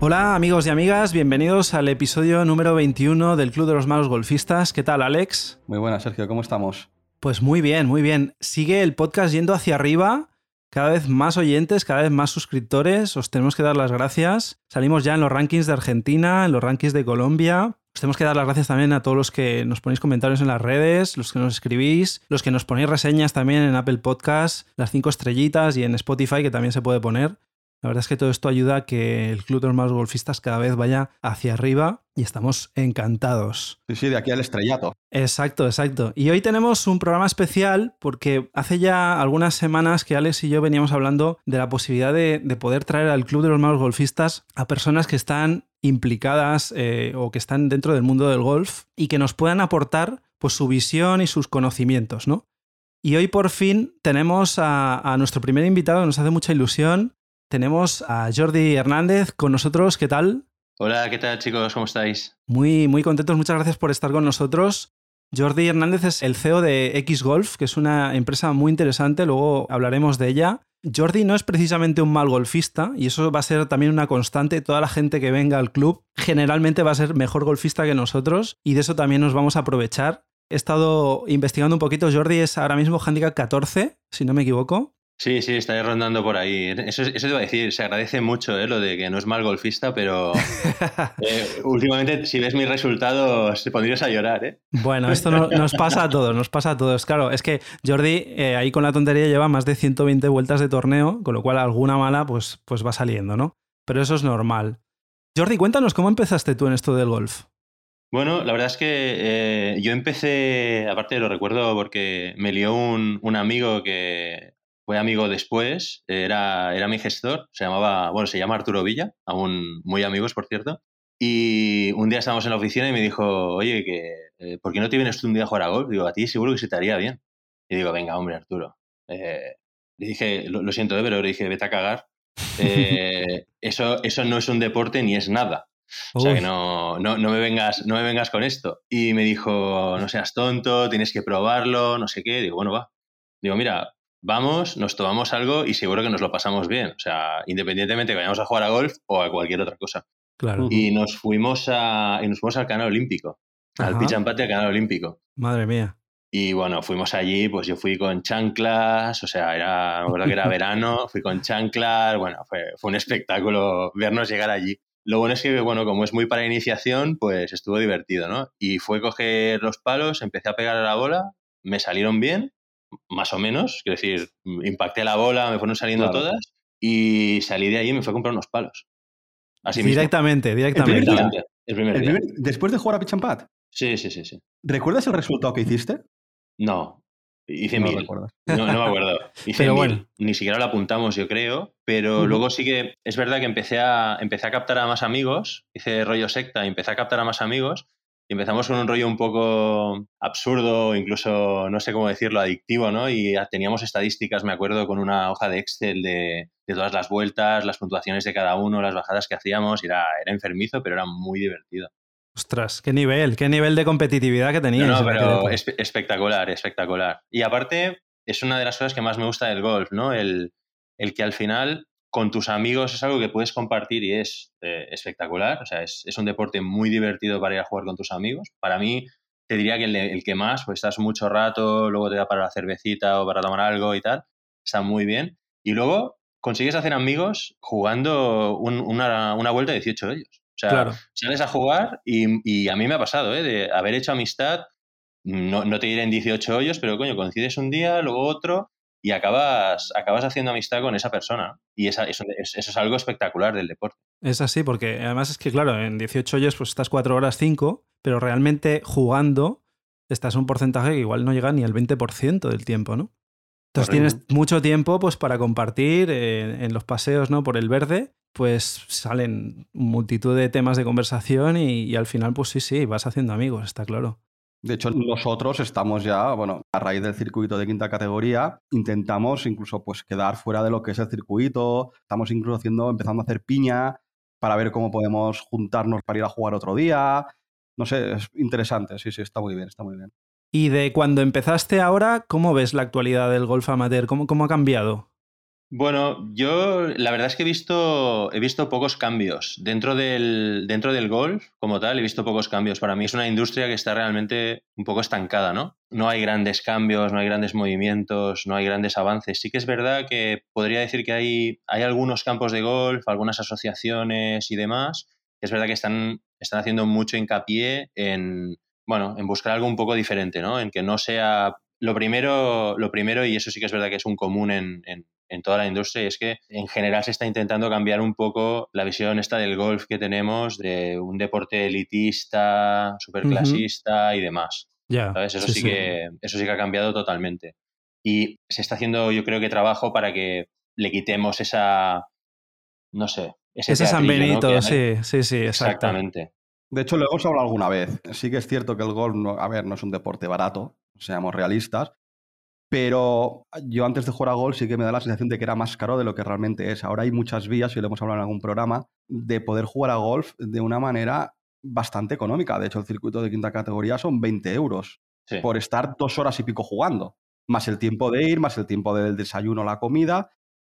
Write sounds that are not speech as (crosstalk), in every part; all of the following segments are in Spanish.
Hola amigos y amigas, bienvenidos al episodio número 21 del Club de los Malos Golfistas. ¿Qué tal, Alex? Muy buenas, Sergio, ¿cómo estamos? Pues muy bien, muy bien. Sigue el podcast yendo hacia arriba, cada vez más oyentes, cada vez más suscriptores. Os tenemos que dar las gracias. Salimos ya en los rankings de Argentina, en los rankings de Colombia. Os tenemos que dar las gracias también a todos los que nos ponéis comentarios en las redes, los que nos escribís, los que nos ponéis reseñas también en Apple Podcast, las cinco estrellitas y en Spotify, que también se puede poner. La verdad es que todo esto ayuda a que el Club de los Malos Golfistas cada vez vaya hacia arriba y estamos encantados. Sí, sí, de aquí al estrellato. Exacto, exacto. Y hoy tenemos un programa especial porque hace ya algunas semanas que Alex y yo veníamos hablando de la posibilidad de, de poder traer al Club de los Malos Golfistas a personas que están implicadas eh, o que están dentro del mundo del golf y que nos puedan aportar pues, su visión y sus conocimientos, ¿no? Y hoy por fin tenemos a, a nuestro primer invitado, nos hace mucha ilusión, tenemos a Jordi Hernández con nosotros. ¿Qué tal? Hola, ¿qué tal chicos? ¿Cómo estáis? Muy, muy contentos. Muchas gracias por estar con nosotros. Jordi Hernández es el CEO de X Golf, que es una empresa muy interesante, luego hablaremos de ella. Jordi no es precisamente un mal golfista y eso va a ser también una constante. Toda la gente que venga al club generalmente va a ser mejor golfista que nosotros y de eso también nos vamos a aprovechar. He estado investigando un poquito. Jordi es ahora mismo handicap 14, si no me equivoco. Sí, sí, está rondando por ahí. Eso, eso te iba a decir, se agradece mucho ¿eh? lo de que no es mal golfista, pero (laughs) eh, últimamente si ves mis resultados te pondrías a llorar. ¿eh? Bueno, esto no, nos pasa a todos, nos pasa a todos. Claro, es que Jordi eh, ahí con la tontería lleva más de 120 vueltas de torneo, con lo cual alguna mala pues, pues va saliendo, ¿no? Pero eso es normal. Jordi, cuéntanos, ¿cómo empezaste tú en esto del golf? Bueno, la verdad es que eh, yo empecé, aparte lo recuerdo porque me lió un, un amigo que fue amigo después, era, era mi gestor, se llamaba, bueno, se llama Arturo Villa, aún muy amigos, por cierto. Y un día estábamos en la oficina y me dijo, oye, que, eh, ¿por qué no te vienes tú un día a jugar a golf? Digo, a ti seguro que se te haría bien. Y digo, venga, hombre, Arturo. Eh, le dije, lo, lo siento, eh, pero le dije, vete a cagar. (laughs) Eh, eso, eso no es un deporte ni es nada. O sea, que no, no, no, me vengas, no me vengas con esto. Y me dijo, no seas tonto, tienes que probarlo, no sé qué. Digo, bueno, va. Digo, mira, vamos, nos tomamos algo y seguro que nos lo pasamos bien. O sea, independientemente que vayamos a jugar a golf o a cualquier otra cosa. Claro. Y nos fuimos a, y nos fuimos al canal olímpico, al pitch and del canal olímpico. Madre mía. Y bueno, fuimos allí, pues yo fui con chanclas, o sea, era, me acuerdo que era (laughs) verano, fui con chanclas, bueno, fue, fue un espectáculo vernos llegar allí. Lo bueno es que, bueno, como es muy para iniciación, pues estuvo divertido, ¿no? Y fue coger los palos, empecé a pegar a la bola, me salieron bien, más o menos, quiero decir, impacté la bola, me fueron saliendo Claro. todas y salí de ahí y me fui a comprar unos palos. Así mismo. directamente, directamente. primer día. Directamente, el primer El día. primer- después de jugar a Pitch and Putt, Sí, sí, sí, sí. ¿recuerdas el resultado que hiciste? No, hice No mil. No, no me acuerdo. (laughs) Hice Pero mil. bueno. Ni siquiera lo apuntamos, yo creo. Pero luego sí que es verdad que empecé a, empecé a captar a más amigos. Hice rollo secta y empecé a captar a más amigos. Y empezamos con un rollo un poco absurdo, incluso no sé cómo decirlo, adictivo, ¿no? Y teníamos estadísticas, me acuerdo, con una hoja de Excel de, de todas las vueltas, las puntuaciones de cada uno, las bajadas que hacíamos. Y era, era enfermizo, pero era muy divertido. Ostras, qué nivel, qué nivel de competitividad que tenías. No, pero espe- espectacular, espectacular. Y aparte, es una de las cosas que más me gusta del golf, ¿no? El, el que al final con tus amigos es algo que puedes compartir y es eh, espectacular. O sea, es, es un deporte muy divertido para ir a jugar con tus amigos. Para mí, te diría que el, el que más, pues estás mucho rato, luego te da para la cervecita o para tomar algo y tal. Está muy bien. Y luego consigues hacer amigos jugando un- una, una vuelta de 18 hoyos. O sea, Claro. sales a jugar y, y a mí me ha pasado, ¿eh? De haber hecho amistad, no, no te diré en 18 hoyos, pero coño, coincides un día, luego otro y acabas, acabas haciendo amistad con esa persona. Y esa, eso, es- eso es algo espectacular del deporte. Es así, porque además es que, claro, en 18 hoyos pues estás 4 horas 5, pero realmente jugando estás un porcentaje que igual no llega ni al 20% del tiempo, ¿no? Entonces Correcto. tienes mucho tiempo pues para compartir eh, en los paseos, ¿no? Por el verde, pues salen multitud de temas de conversación y, y al final pues sí, sí, vas haciendo amigos, está claro. De hecho, nosotros estamos ya, bueno, a raíz del circuito de quinta categoría, intentamos incluso pues quedar fuera de lo que es el circuito, estamos incluso haciendo, empezando a hacer piña para ver cómo podemos juntarnos para ir a jugar otro día. No sé, es interesante, sí, sí, está muy bien, está muy bien. Y de cuando empezaste ahora, ¿cómo ves la actualidad del golf amateur? ¿Cómo, cómo ha cambiado? Bueno, yo la verdad es que he visto, he visto pocos cambios. Dentro del, dentro del golf, como tal, he visto pocos cambios. Para mí es una industria que está realmente un poco estancada, ¿no? No hay grandes cambios, no hay grandes movimientos, no hay grandes avances. Sí que es verdad que podría decir que hay, hay algunos campos de golf, algunas asociaciones y demás. Es verdad que están, están haciendo mucho hincapié en, bueno, en buscar algo un poco diferente, ¿no? En que no sea lo primero, lo primero, y eso sí que es verdad que es un común en, en toda la industria es que en general se está intentando cambiar un poco la visión esta del golf que tenemos de un deporte elitista, superclasista y demás. Eso, sí, Que, eso sí que ha cambiado totalmente. Y se está haciendo, yo creo que trabajo para que le quitemos esa, no sé, ese, San Benito, sí, sí, sí, exactamente. De hecho, lo hemos hablado alguna vez. Sí que es cierto que el golf, no, a ver, no es un deporte barato, seamos realistas, pero yo antes de jugar a golf sí que me da la sensación de que era más caro de lo que realmente es. Ahora hay muchas vías, y lo hemos hablado en algún programa, de poder jugar a golf de una manera bastante económica. De hecho, el circuito de quinta categoría son 20 euros por estar dos horas y pico jugando. Más el tiempo de ir, más el tiempo del desayuno, la comida.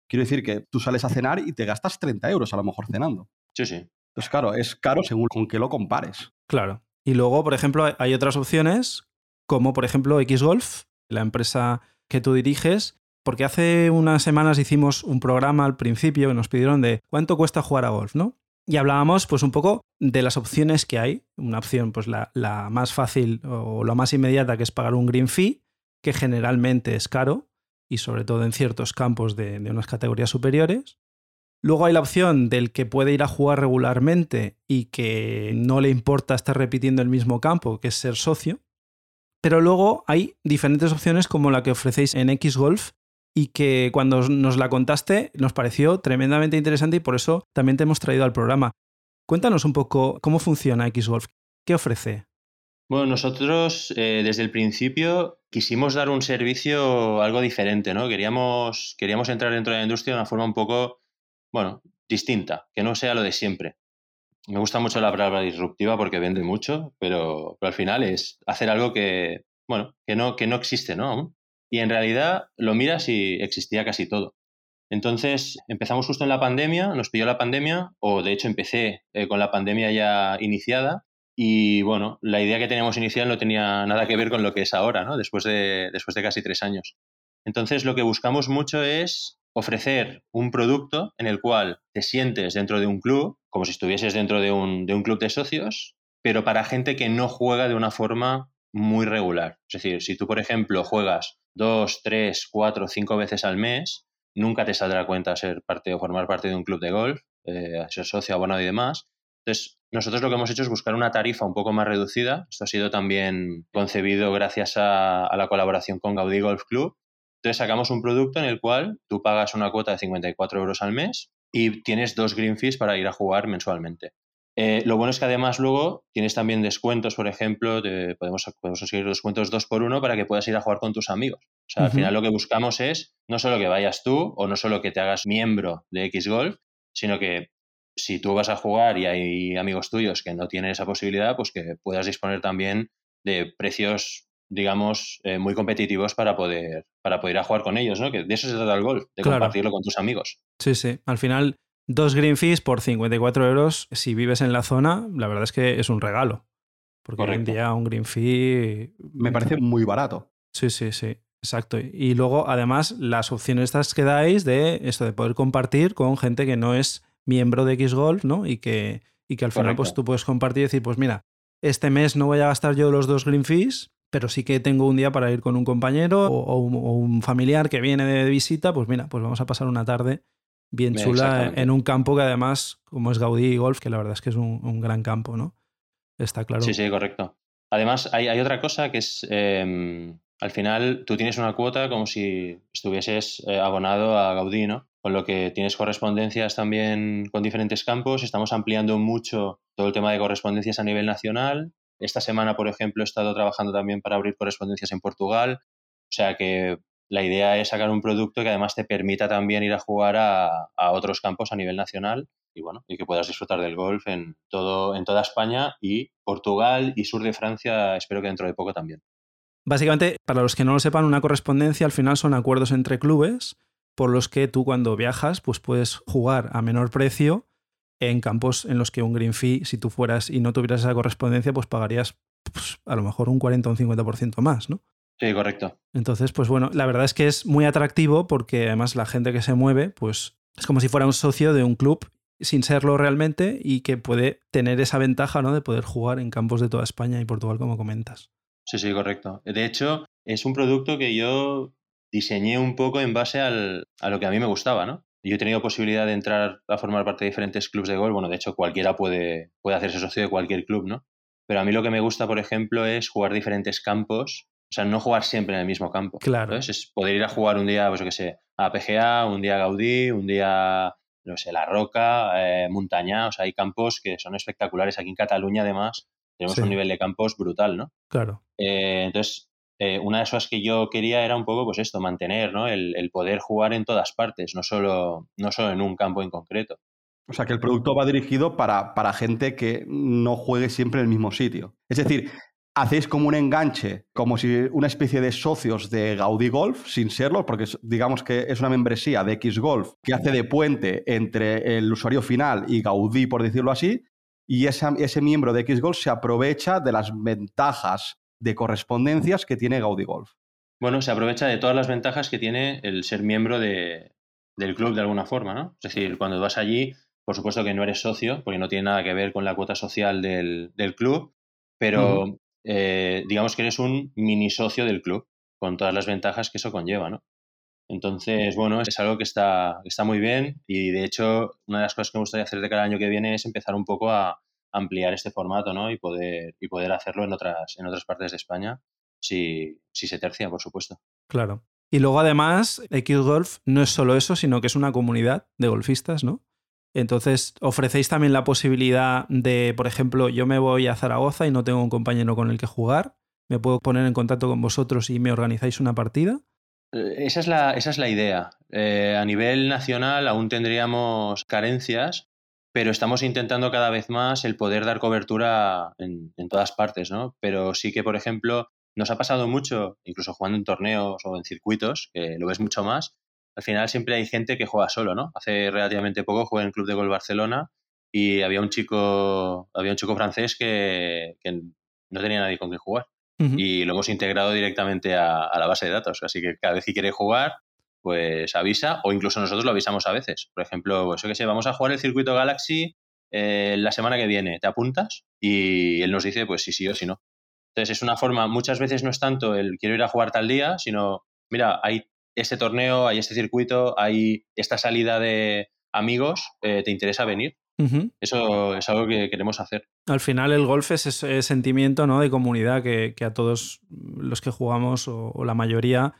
Quiero decir que tú sales a cenar y te gastas 30 euros a lo mejor cenando. Sí, sí. Entonces, claro, es caro según con qué lo compares. Claro. Y luego, por ejemplo, hay otras opciones, como por ejemplo Xgolf, la empresa que tú diriges, porque hace unas semanas hicimos un programa al principio que nos pidieron de cuánto cuesta jugar a golf, ¿no? Y hablábamos pues un poco de las opciones que hay. Una opción, pues la, más fácil o la más inmediata, que es pagar un green fee, que generalmente es caro y sobre todo en ciertos campos de, de unas categorías superiores. Luego hay la opción del que puede ir a jugar regularmente y que no le importa estar repitiendo el mismo campo, que es ser socio. Pero luego hay diferentes opciones como la que ofrecéis en Xgolf y que cuando nos la contaste nos pareció tremendamente interesante y por eso también te hemos traído al programa. Cuéntanos un poco cómo funciona Xgolf, qué ofrece. Bueno, nosotros eh, desde el principio quisimos dar un servicio algo diferente, ¿no? Queríamos, queríamos entrar dentro de la industria de una forma un poco, bueno, distinta, que no sea lo de siempre me gusta mucho la palabra disruptiva porque vende mucho, pero, al final es hacer algo que, bueno, que no, que no existe, ¿no? Y en realidad lo miras y existía casi todo. Entonces empezamos justo en la pandemia, nos pilló la pandemia, o de hecho empecé eh, con la pandemia ya iniciada, y bueno, la idea que teníamos inicial no tenía nada que ver con lo que es ahora, ¿no? Después de, después de casi tres años. Entonces lo que buscamos mucho es ofrecer un producto en el cual te sientes dentro de un club, como si estuvieses dentro de un, club de socios, pero para gente que no juega de una forma muy regular. Es decir, si tú, por ejemplo, juegas dos, tres, cuatro, cinco veces al mes, nunca te saldrá cuenta ser parte o formar parte de un club de golf, eh, ser socio, abonado y demás. Entonces, nosotros lo que hemos hecho es buscar una tarifa un poco más reducida. Esto ha sido también concebido gracias a, a la colaboración con Gaudí Golf Club, entonces sacamos un producto en el cual tú pagas una cuota de 54 euros al mes y tienes dos green fees para ir a jugar mensualmente. Eh, lo bueno es que además luego tienes también descuentos, por ejemplo, podemos, podemos conseguir descuentos dos por uno para que puedas ir a jugar con tus amigos. O sea, al final lo que buscamos es no solo que vayas tú o no solo que te hagas miembro de X Golf, sino que si tú vas a jugar y hay amigos tuyos que no tienen esa posibilidad, pues que puedas disponer también de precios digamos, eh, muy competitivos para poder, para poder ir a jugar con ellos, ¿no? Que de eso se trata el golf, de compartirlo con tus amigos. Sí, sí. Al final, dos green fees por 54 euros, si vives en la zona, la verdad es que es un regalo. Porque hoy en día un green fee... Me parece muy barato. Sí, sí, sí. Exacto. Y luego, además, las opciones estas que dais de esto de poder compartir con gente que no es miembro de Xgolf, ¿no? Y que, y que al final pues tú puedes compartir y decir, pues mira, este mes no voy a gastar yo los dos green fees, pero sí que tengo un día para ir con un compañero o, un familiar que viene de visita, pues mira, pues vamos a pasar una tarde bien chula en un campo que además, como es Gaudí Golf, que la verdad es que es un, gran campo, ¿no? Está claro. Sí, sí, correcto. Además, hay, otra cosa que es, em, al final, tú tienes una cuota como si estuvieses eh, abonado a Gaudí, ¿no? Con lo que tienes correspondencias también con diferentes campos. Estamos ampliando mucho todo el tema de correspondencias a nivel nacional esta semana, por ejemplo, he estado trabajando también para abrir correspondencias en Portugal. O sea que la idea es sacar un producto que además te permita también ir a jugar a, otros campos a nivel nacional y bueno, y que puedas disfrutar del golf en todo, en toda España y Portugal y sur de Francia, espero que dentro de poco también. Básicamente, para los que no lo sepan, una correspondencia al final son acuerdos entre clubes por los que tú cuando viajas pues puedes jugar a menor precio en campos en los que un green fee, si tú fueras y no tuvieras esa correspondencia, pues pagarías pues, a lo mejor un 40 o un 50% más, ¿no? Sí, correcto. Entonces, pues bueno, la verdad es que es muy atractivo porque además la gente que se mueve, pues es como si fuera un socio de un club sin serlo realmente y que puede tener esa ventaja, ¿no? De poder jugar en campos de toda España y Portugal, como comentas. Sí, sí, correcto. De hecho, es un producto que yo diseñé un poco en base al, a lo que a mí me gustaba, ¿no? Yo he tenido posibilidad de entrar a formar parte de diferentes clubes de golf. Bueno, de hecho, cualquiera puede, puede hacerse socio de cualquier club, ¿no? Pero a mí lo que me gusta, por ejemplo, es jugar diferentes campos. O sea, no jugar siempre en el mismo campo. Claro. Es poder ir a jugar un día, pues yo qué sé, a PGA, un día a Gaudí, un día, no sé, La Roca, eh, Montaña. O sea, hay campos que son espectaculares. Aquí en Cataluña, además, tenemos un nivel de campos brutal, ¿no? Claro. Eh, entonces, eh, una de las cosas que yo quería era un poco, pues esto, mantener, ¿no? El, poder jugar en todas partes, no solo, no solo en un campo en concreto. O sea, que el producto va dirigido para, para gente que no juegue siempre en el mismo sitio. Es decir, hacéis como un enganche, como si una especie de socios de Gaudí Golf, sin serlo, porque digamos que es una membresía de X Golf que hace de puente entre el usuario final y Gaudí, por decirlo así, y ese miembro de X Golf se aprovecha de las ventajas de correspondencias que tiene Gaudi Golf. Bueno, se aprovecha de todas las ventajas que tiene el ser miembro de, del club de alguna forma, ¿no? Es decir, cuando vas allí, por supuesto que no eres socio, porque no tiene nada que ver con la cuota social del, club, pero eh, digamos que eres un mini socio del club, con todas las ventajas que eso conlleva, ¿no? Entonces, bueno, es algo que está, está muy bien y de hecho una de las cosas que me gustaría hacer de cada año que viene es empezar un poco a, ampliar este formato ¿no? y, poder, y poder hacerlo en otras, en otras partes de España si, si se tercia, por supuesto. Claro. Y luego además, Xgolf no es solo eso, sino que es una comunidad de golfistas, ¿no? Entonces, ofrecéis también la posibilidad de, por ejemplo, yo me voy a Zaragoza y no tengo un compañero con el que jugar, me puedo poner en contacto con vosotros y me organizáis una partida. Eh, esa es la, esa es la idea. Eh, a nivel nacional aún tendríamos carencias, pero estamos intentando cada vez más el poder dar cobertura en, todas partes, ¿no? Pero sí que, por ejemplo, nos ha pasado mucho, incluso jugando en torneos o en circuitos, que lo ves mucho más, al final siempre hay gente que juega solo, ¿no? Hace relativamente poco jugué en el Club de Gol Barcelona y había un chico, había un chico francés que, no tenía nadie con quien jugar. Y lo hemos integrado directamente a, a, la base de datos. Así que cada vez que quiere jugar, pues avisa, o incluso nosotros lo avisamos a veces. Por ejemplo, pues yo que sé, vamos a jugar el circuito Galaxy eh, la semana que viene, ¿te apuntas? Y él nos dice, pues sí, sí o sí no. Entonces es una forma, muchas veces no es tanto el quiero ir a jugar tal día, sino, mira, hay este torneo, hay este circuito, hay esta salida de amigos, eh, ¿te interesa venir? Eso es algo que queremos hacer. Al final el golf es ese sentimiento ¿no? de comunidad que, a todos los que jugamos o la mayoría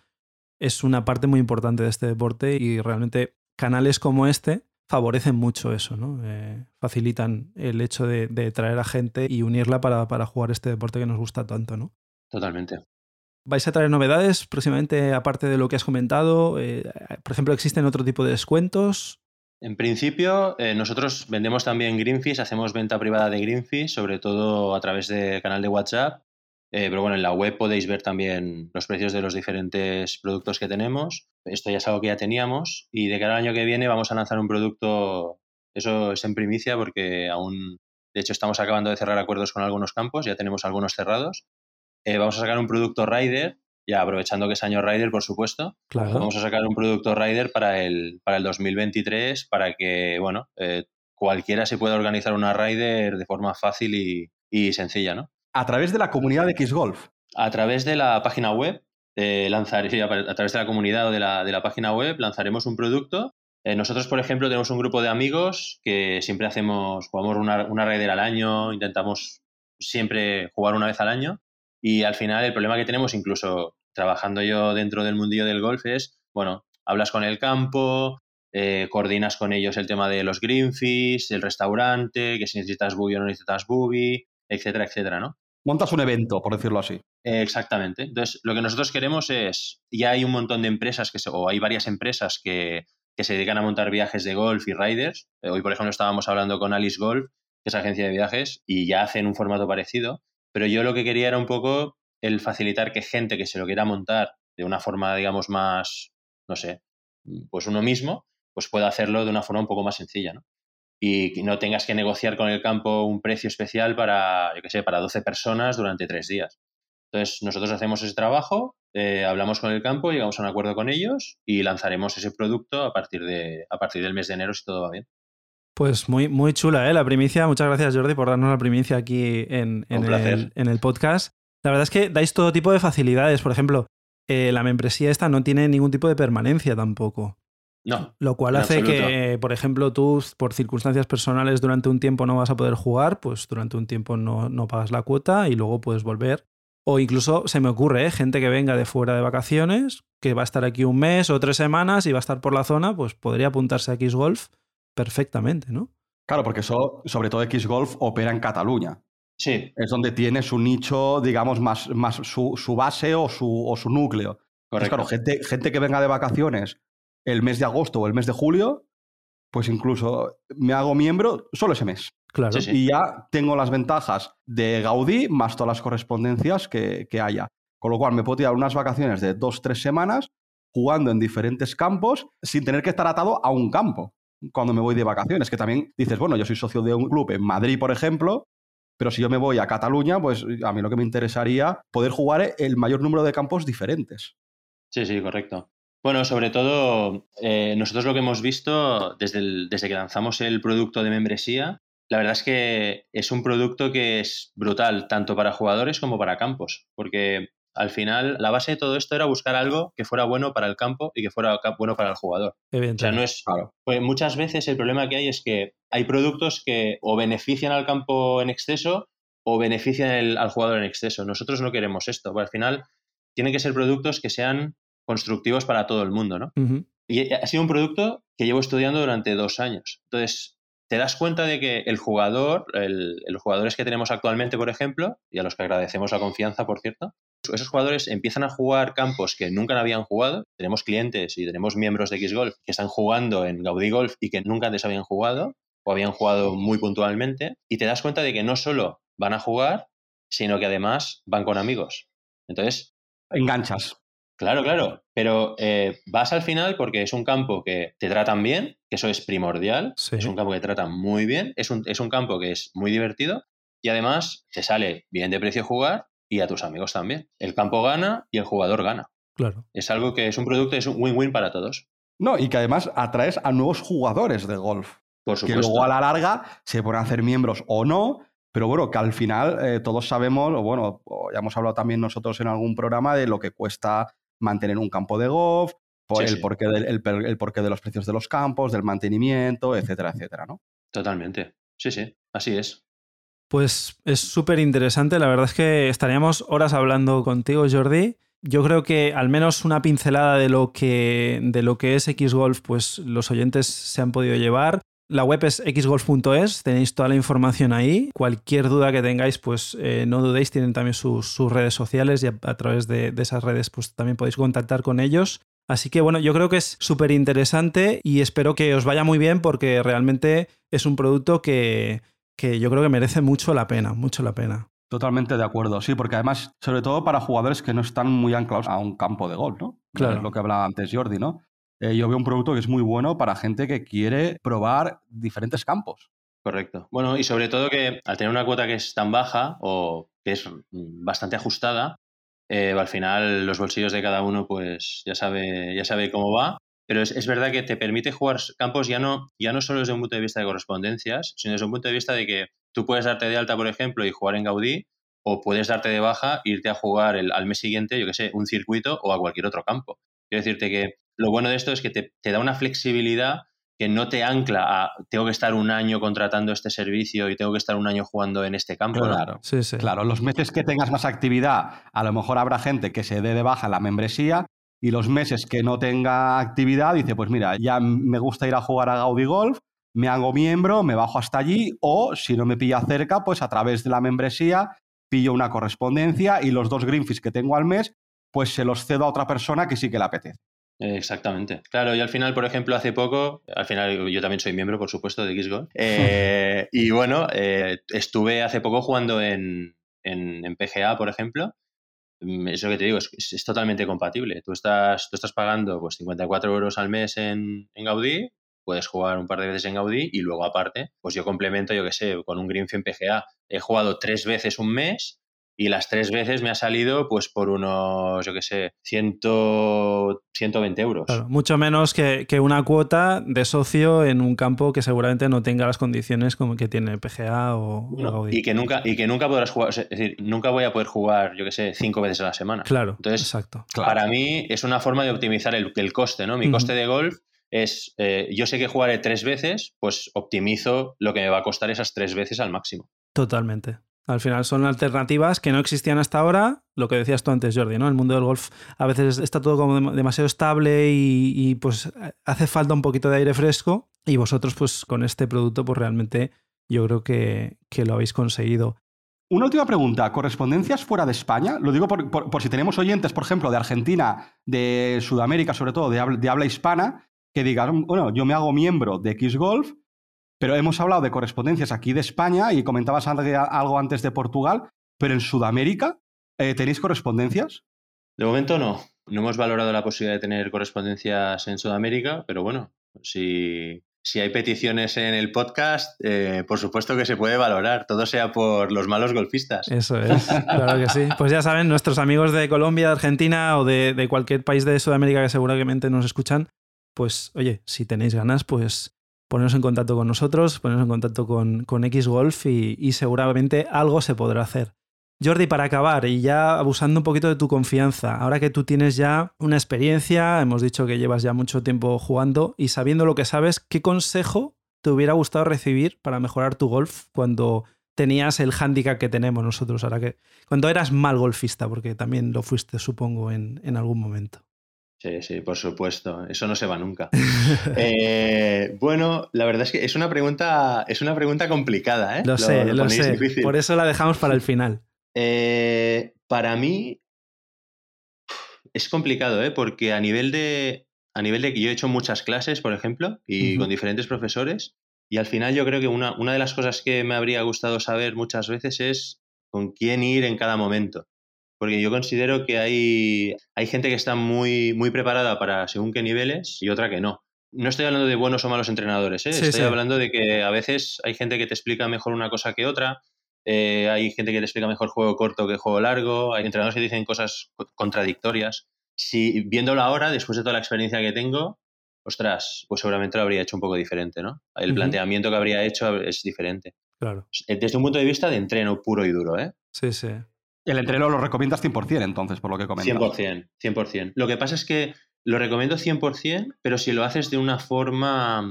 es una parte muy importante de este deporte y realmente canales como este favorecen mucho eso, ¿no? Eh, facilitan el hecho de, traer a gente y unirla para, jugar este deporte que nos gusta tanto, ¿no? Totalmente. ¿Vais a traer novedades próximamente, aparte de lo que has comentado? Eh, por ejemplo, ¿existen otro tipo de descuentos? En principio, eh, nosotros vendemos también Greenfish, hacemos venta privada de Greenfish, sobre todo a través del canal de WhatsApp eh, pero bueno, en la web podéis ver también los precios de los diferentes productos que tenemos. Esto ya es algo que ya teníamos y de cara al año que viene vamos a lanzar un producto, eso es en primicia porque aún, de hecho estamos acabando de cerrar acuerdos con algunos campos, ya tenemos algunos cerrados. Eh, vamos a sacar un producto Rider, ya aprovechando que es año Rider, por supuesto. Vamos a sacar un producto Rider para el, para el 2023 para que, bueno, eh, cualquiera se pueda organizar una Rider de forma fácil y, y sencilla, ¿no? A través de la comunidad de Xgolf. A través de la página web, eh, a través de la comunidad o de la, de la página web, lanzaremos un producto. Eh, nosotros, por ejemplo, tenemos un grupo de amigos que siempre hacemos, jugamos una, una al año, intentamos siempre jugar una vez al año. Y al final, el problema que tenemos, incluso trabajando yo dentro del mundillo del golf, es, bueno, hablas con el campo, eh, coordinas con ellos el tema de los green fees, el restaurante, que si necesitas boogie o no necesitas boogie, etcétera, etcétera, ¿no? Montas un evento, por decirlo así. exactamente. Entonces, lo que nosotros queremos es, ya hay un montón de empresas, que o hay varias empresas que, se dedican a montar viajes de golf y riders. Eh, hoy, por ejemplo, estábamos hablando con Alice Golf, que es agencia de viajes, y ya hacen un formato parecido. Pero yo lo que quería era un poco el facilitar que gente que se lo quiera montar de una forma, digamos, más, no sé, pues uno mismo, pues pueda hacerlo de una forma un poco más sencilla, ¿no? Y no tengas que negociar con el campo un precio especial para, yo qué sé, para 12 personas durante tres días. Entonces, nosotros hacemos ese trabajo, eh, hablamos con el campo, llegamos a un acuerdo con ellos y lanzaremos ese producto a partir, de, a partir del mes de enero si todo va bien. Pues muy, muy chula, ¿eh? La primicia. Muchas gracias, Jordi, por darnos la primicia aquí en, el, en el podcast. La verdad es que dais todo tipo de facilidades. Por ejemplo, eh, la membresía esta no tiene ningún tipo de permanencia tampoco. No. Lo cual hace que, por ejemplo, tú por circunstancias personales durante un tiempo no vas a poder jugar, pues durante un tiempo no, no pagas la cuota y luego puedes volver. O incluso se me ocurre, ¿eh? gente que venga de fuera de vacaciones, que va a estar aquí un mes o tres semanas y va a estar por la zona, pues podría apuntarse a X-Golf perfectamente, ¿no? Claro, porque eso, sobre todo X-Golf opera en Cataluña. Sí. Es donde tiene su nicho, digamos, más, más su, base o su, o su núcleo. Correcto. claro, gente, gente que venga de vacaciones el mes de agosto o el mes de julio, pues incluso me hago miembro solo ese mes. Claro. Y ya tengo las ventajas de Gaudí más todas las correspondencias que, que haya. Con lo cual me puedo tirar unas vacaciones de dos, tres semanas jugando en diferentes campos sin tener que estar atado a un campo cuando me voy de vacaciones. Que también dices, bueno, yo soy socio de un club en Madrid, por ejemplo, pero si yo me voy a Cataluña, pues a mí lo que me interesaría poder jugar el mayor número de campos diferentes. Sí, sí, correcto. Bueno, sobre todo, eh, nosotros lo que hemos visto desde, desde que lanzamos el producto de membresía, la verdad es que es un producto que es brutal, tanto para jugadores como para campos, porque al final la base de todo esto era buscar algo que fuera bueno para el campo y que fuera bueno para el jugador. O sea, no es. Pues muchas veces el problema que hay es que hay productos que o benefician al campo en exceso o benefician al jugador en exceso. Nosotros no queremos esto, porque al final tienen que ser productos que sean constructivos para todo el mundo, ¿no? Y ha sido un producto que llevo estudiando durante dos años. Entonces, te das cuenta de que el jugador, los jugadores que tenemos actualmente, por ejemplo, y a los que agradecemos la confianza, por cierto, esos jugadores empiezan a jugar campos que nunca habían jugado. Tenemos clientes y tenemos miembros de X-Golf que están jugando en Gaudí Golf y que nunca antes habían jugado o habían jugado muy puntualmente. Y te das cuenta de que no solo van a jugar, sino que además van con amigos. Entonces... Enganchas. Claro, claro, pero eh, vas al final porque es un campo que te tratan bien, que eso es primordial, es un campo que te tratan muy bien, es un, es un campo que es muy divertido y además te sale bien de precio jugar y a tus amigos también. El campo gana y el jugador gana. Claro. Es algo que es un producto, es un win-win para todos. No, y que además atraes a nuevos jugadores de golf. Por supuesto. Que luego a la larga se pueden hacer miembros o no, pero bueno, que al final eh, todos sabemos, o bueno, ya hemos hablado también nosotros en algún programa de lo que cuesta mantener un campo de golf, por el, Porqué el, porqué de los precios de los campos, del mantenimiento, etcétera, etcétera, ¿no? Totalmente. Sí, sí, así es. Pues es súper interesante. La verdad es que estaríamos horas hablando contigo, Jordi. Yo creo que al menos una pincelada de lo que, de lo que es Xgolf, pues los oyentes se han podido llevar. La web es xgolf.es, tenéis toda la información ahí. Cualquier duda que tengáis, pues eh, no dudéis, tienen también sus, redes sociales y a, través de, esas redes pues también podéis contactar con ellos. Así que bueno, yo creo que es súper interesante y espero que os vaya muy bien porque realmente es un producto que, que yo creo que merece mucho la pena, mucho la pena. Totalmente de acuerdo, sí, porque además, sobre todo para jugadores que no están muy anclados a un campo de golf, ¿no? Claro. Es lo que hablaba antes Jordi, ¿no? Eh, yo veo un producto que es muy bueno para gente que quiere probar diferentes campos. Correcto. Bueno, y sobre todo que al tener una cuota que es tan baja o que es bastante ajustada, eh, al final los bolsillos de cada uno pues ya sabe, ya sabe cómo va. Pero es, verdad que te permite jugar campos ya no, ya no solo desde un punto de vista de correspondencias, sino desde un punto de vista de que tú puedes darte de alta, por ejemplo, y jugar en Gaudí, o puedes darte de baja e irte a jugar el, al mes siguiente, yo qué sé, un circuito o a cualquier otro campo. Quiero decirte que lo bueno de esto es que te, da una flexibilidad que no te ancla a tengo que estar un año contratando este servicio y tengo que estar un año jugando en este campo. Claro, sí, sí. claro, los meses que tengas más actividad, a lo mejor habrá gente que se dé de baja la membresía y los meses que no tenga actividad dice, pues mira, ya me gusta ir a jugar a Gaudi Golf, me hago miembro, me bajo hasta allí o si no me pilla cerca, pues a través de la membresía pillo una correspondencia y los dos greenfish que tengo al mes, pues se los cedo a otra persona que sí que le apetece. Exactamente. Claro, y al final, por ejemplo, hace poco, al final yo también soy miembro, por supuesto, de Xgol. Eh, (laughs) y bueno, eh, estuve hace poco jugando en, en, PGA, por ejemplo, mm, eso que te digo, es, es, totalmente compatible. Tú estás, tú estás pagando pues 54 euros al mes en, en Gaudí, puedes jugar un par de veces en Gaudí y luego aparte, pues yo complemento, yo qué sé, con un Greenfield PGA. He jugado tres veces un mes y las tres veces me ha salido pues por unos, yo qué sé, 100, 120 euros. mucho menos que, una cuota de socio en un campo que seguramente no tenga las condiciones como que tiene PGA o, Gaudí. Y que, nunca, y que nunca podrás jugar, es decir, nunca voy a poder jugar, yo qué sé, cinco veces a la semana. Claro, Entonces, exacto. Para mí es una forma de optimizar el, el coste, ¿no? Mi coste de golf es, eh, yo sé que jugaré tres veces, pues optimizo lo que me va a costar esas tres veces al máximo. Totalmente. Al final son alternativas que no existían hasta ahora, lo que decías tú antes, Jordi, ¿no? El mundo del golf a veces está todo como demasiado estable y, pues hace falta un poquito de aire fresco y vosotros pues con este producto pues realmente yo creo que, lo habéis conseguido. Una última pregunta, ¿correspondencias fuera de España? Lo digo por, si tenemos oyentes, por ejemplo, de Argentina, de Sudamérica sobre todo, de de habla hispana, que digan, bueno, yo me hago miembro de X Golf pero hemos hablado de correspondencias aquí de España y comentabas algo antes de Portugal, pero en Sudamérica, eh, ¿tenéis correspondencias? De momento no. No hemos valorado la posibilidad de tener correspondencias en Sudamérica, pero bueno, si, si hay peticiones en el podcast, eh, por supuesto que se puede valorar, todo sea por los malos golfistas. Eso es, (laughs) claro que sí. Pues ya saben, nuestros amigos de Colombia, de Argentina o de, de cualquier país de Sudamérica que seguramente nos escuchan, pues oye, si tenéis ganas, pues poneros en contacto con nosotros, poneros en contacto con, con Xgolf y, y seguramente algo se podrá hacer. Jordi, para acabar y ya abusando un poquito de tu confianza, ahora que tú tienes ya una experiencia, hemos dicho que llevas ya mucho tiempo jugando y sabiendo lo que sabes, ¿qué consejo te hubiera gustado recibir para mejorar tu golf cuando tenías el hándicap que tenemos nosotros ahora que cuando eras mal golfista, porque también lo fuiste, supongo, en, en algún momento? Sí, sí, por supuesto. Eso no se va nunca. (laughs) Eh, bueno, la verdad es que es una pregunta, es una pregunta complicada, ¿eh? Lo, sé, lo, sé. Por eso la dejamos para el final. Eh, para mí es complicado, ¿eh? Porque a nivel de. A nivel de que yo he hecho muchas clases, por ejemplo, y con diferentes profesores, y al final yo creo que una, una de las cosas que me habría gustado saber muchas veces es con quién ir en cada momento porque yo considero que hay, hay gente que está muy, muy preparada para según qué niveles y otra que no. No estoy hablando de buenos o malos entrenadores, ¿eh? estoy hablando de que a veces hay gente que te explica mejor una cosa que otra, eh, hay gente que te explica mejor juego corto que juego largo, hay entrenadores que dicen cosas contradictorias. Si viéndolo ahora, después de toda la experiencia que tengo, ostras, pues seguramente lo habría hecho un poco diferente, ¿no? El planteamiento que habría hecho es diferente. Claro. Desde un punto de vista de entreno puro y duro, ¿eh? Sí, sí. El entreno lo recomiendas 100% entonces, por lo que comentas. 100%, 100%. Lo que pasa es que lo recomiendo 100%, pero si lo haces de una forma,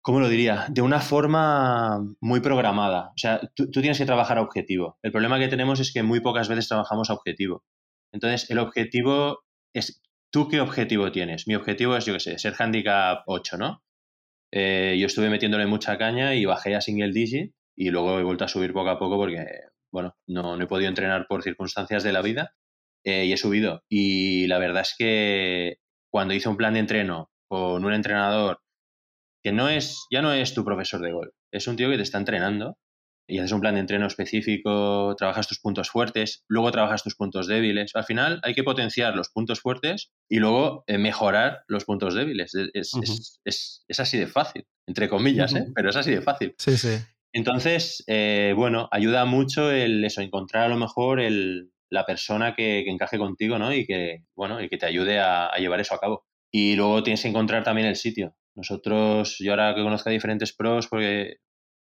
¿cómo lo diría? De una forma muy programada. O sea, tú, tienes que trabajar a objetivo. El problema que tenemos es que muy pocas veces trabajamos a objetivo. Entonces, el objetivo es, ¿tú qué objetivo tienes? Mi objetivo es, yo qué sé, ser handicap 8, ¿no? Eh, yo estuve metiéndole mucha caña y bajé a single digit y luego he vuelto a subir poco a poco porque bueno, no, he podido entrenar por circunstancias de la vida eh, y he subido. Y la verdad es que cuando hice un plan de entreno con un entrenador que no es, ya no es tu profesor de golf, es un tío que te está entrenando y haces un plan de entreno específico, trabajas tus puntos fuertes, luego trabajas tus puntos débiles. Al final hay que potenciar los puntos fuertes y luego eh, mejorar los puntos débiles. Es, así de fácil, entre comillas, ¿eh? pero es así de fácil. Sí, sí. Entonces, eh, bueno, ayuda mucho el eso, encontrar a lo mejor el, la persona que, encaje contigo, ¿no? Y que, bueno, y que te ayude a, llevar eso a cabo. Y luego tienes que encontrar también el sitio. Nosotros, yo ahora que conozco a diferentes pros, porque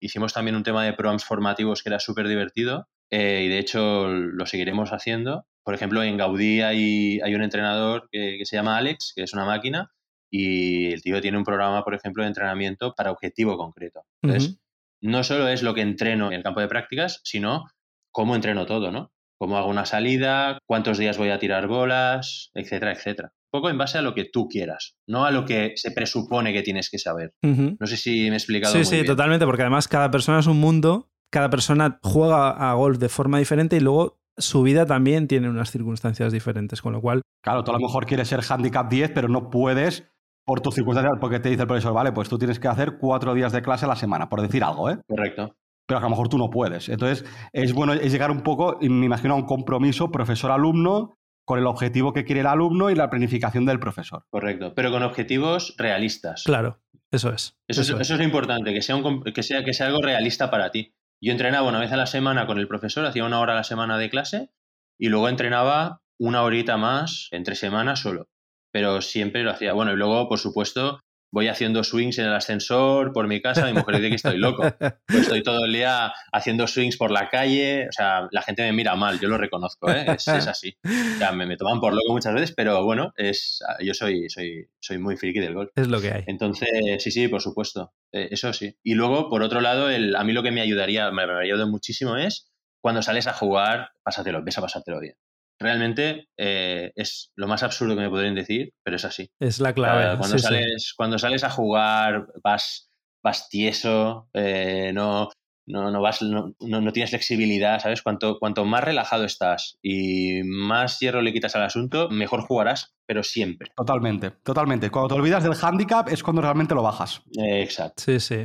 hicimos también un tema de proams formativos que era súper divertido eh, y de hecho lo seguiremos haciendo. Por ejemplo, en Gaudí hay, hay un entrenador que, se llama Alex, que es una máquina, y el tío tiene un programa, por ejemplo, de entrenamiento para objetivo concreto. Entonces, no solo es lo que entreno en el campo de prácticas, sino cómo entreno todo, ¿no? Cómo hago una salida, cuántos días voy a tirar bolas, etcétera, etcétera. Un poco en base a lo que tú quieras, no a lo que se presupone que tienes que saber. No sé si me he explicado. Sí, muy sí, totalmente, porque además cada persona es un mundo, cada persona juega a golf de forma diferente y luego su vida también tiene unas circunstancias diferentes, con lo cual... Claro, tú a lo mejor quieres ser handicap 10, pero no puedes por tus circunstancias, porque te dice el profesor, vale, pues tú tienes que hacer cuatro días de clase a la semana, por decir algo, ¿eh? Correcto. pero a lo mejor tú no puedes. Entonces, es bueno es llegar un poco, me imagino, a un compromiso profesor-alumno con el objetivo que quiere el alumno y la planificación del profesor. Correcto, pero con objetivos realistas. Claro, eso es. Eso, es, lo importante, que sea, que, sea, que sea algo realista para ti. Yo entrenaba una vez a la semana con el profesor, hacía una hora a la semana de clase y luego entrenaba una horita más entre semanas solo. Pero siempre lo hacía. Bueno, y luego, por supuesto, voy haciendo swings en el ascensor por mi casa, mi mujer dice que estoy loco. Pues estoy todo el día haciendo swings por la calle, o sea, la gente me mira mal, yo lo reconozco, ¿eh? es, así. O sea, me, toman por loco muchas veces, pero bueno, es, yo soy, soy, soy muy friki del golf. Es lo que hay. Entonces, sí, sí, por supuesto, eh, eso sí. Y luego, por otro lado, el, a mí lo que me ayudaría, me, me ayudado muchísimo es cuando sales a jugar, pásatelo, ves a pasártelo bien realmente eh, es lo más absurdo que me podrían decir, pero es así. Es la clave. cuando, sales, cuando sales a jugar, vas, vas tieso, eh, no, no, no, vas, no, no, tienes flexibilidad, ¿sabes? Cuanto, cuanto más relajado estás y más hierro le quitas al asunto, mejor jugarás, pero siempre. Totalmente, totalmente. Cuando te olvidas del handicap es cuando realmente lo bajas. exacto. sí. sí.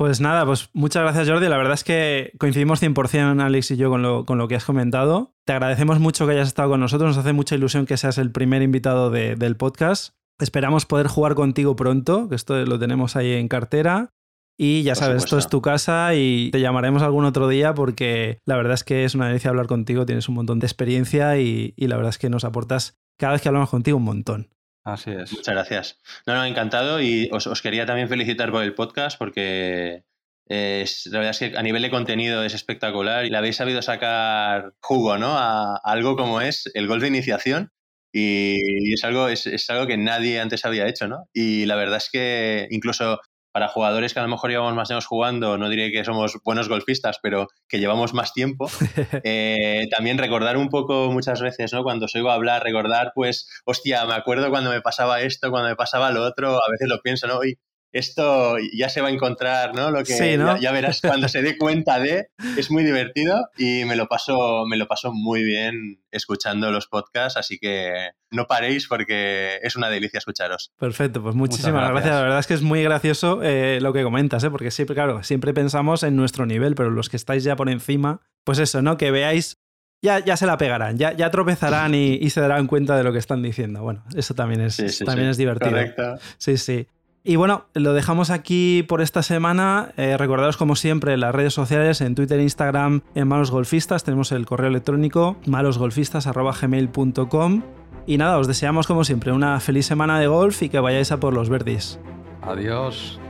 Pues nada, pues muchas gracias Jordi. La verdad es que coincidimos 100% Alex y yo con lo, con lo, que has comentado. Te agradecemos mucho que hayas estado con nosotros. Nos hace mucha ilusión que seas el primer invitado del podcast. Esperamos poder jugar contigo pronto, que esto lo tenemos ahí en cartera. Y ya sabes, esto es tu casa y te llamaremos algún otro día porque la verdad es que es una delicia hablar contigo, tienes un montón de experiencia y, y la verdad es que nos aportas cada vez que hablamos contigo un montón. Así es. Muchas gracias. No, no, encantado y os, quería también felicitar por el podcast porque es, la verdad es que a nivel de contenido es espectacular y le habéis sabido sacar jugo, ¿no? A, algo como es el golf de iniciación y, es, algo, es, es, algo que nadie antes había hecho, ¿no? Y la verdad es que incluso para jugadores que a lo mejor llevamos más años jugando, no diré que somos buenos golfistas, pero que llevamos más tiempo, (laughs) eh, también recordar un poco muchas veces, ¿no? Cuando os oigo hablar, recordar, pues, hostia, me acuerdo cuando me pasaba esto, cuando me pasaba lo otro, a veces lo pienso, ¿no? Y esto ya se va a encontrar, ¿no? Lo que Ya, verás cuando se dé cuenta de, (laughs) es muy divertido y me lo paso, me lo paso muy bien escuchando los podcasts, así que no paréis porque es una delicia escucharos. Perfecto, pues muchísimas gracias. La verdad es que es muy gracioso eh, lo que comentas, ¿eh? porque siempre, claro, siempre pensamos en nuestro nivel, pero los que estáis ya por encima, pues eso, ¿no? Que veáis ya, ya, se la pegarán, ya, ya tropezarán y, se darán cuenta de lo que están diciendo. Bueno, eso también es, también es divertido. Correcto. Sí, sí. Y bueno, lo dejamos aquí por esta semana. Eh, recordaros como siempre las redes sociales, en Twitter e Instagram, en Malos Golfistas. Tenemos el correo electrónico malosgolfistas.gmail.com. Y nada, os deseamos como siempre una feliz semana de golf y que vayáis a por los verdes. Adiós.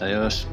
Adiós.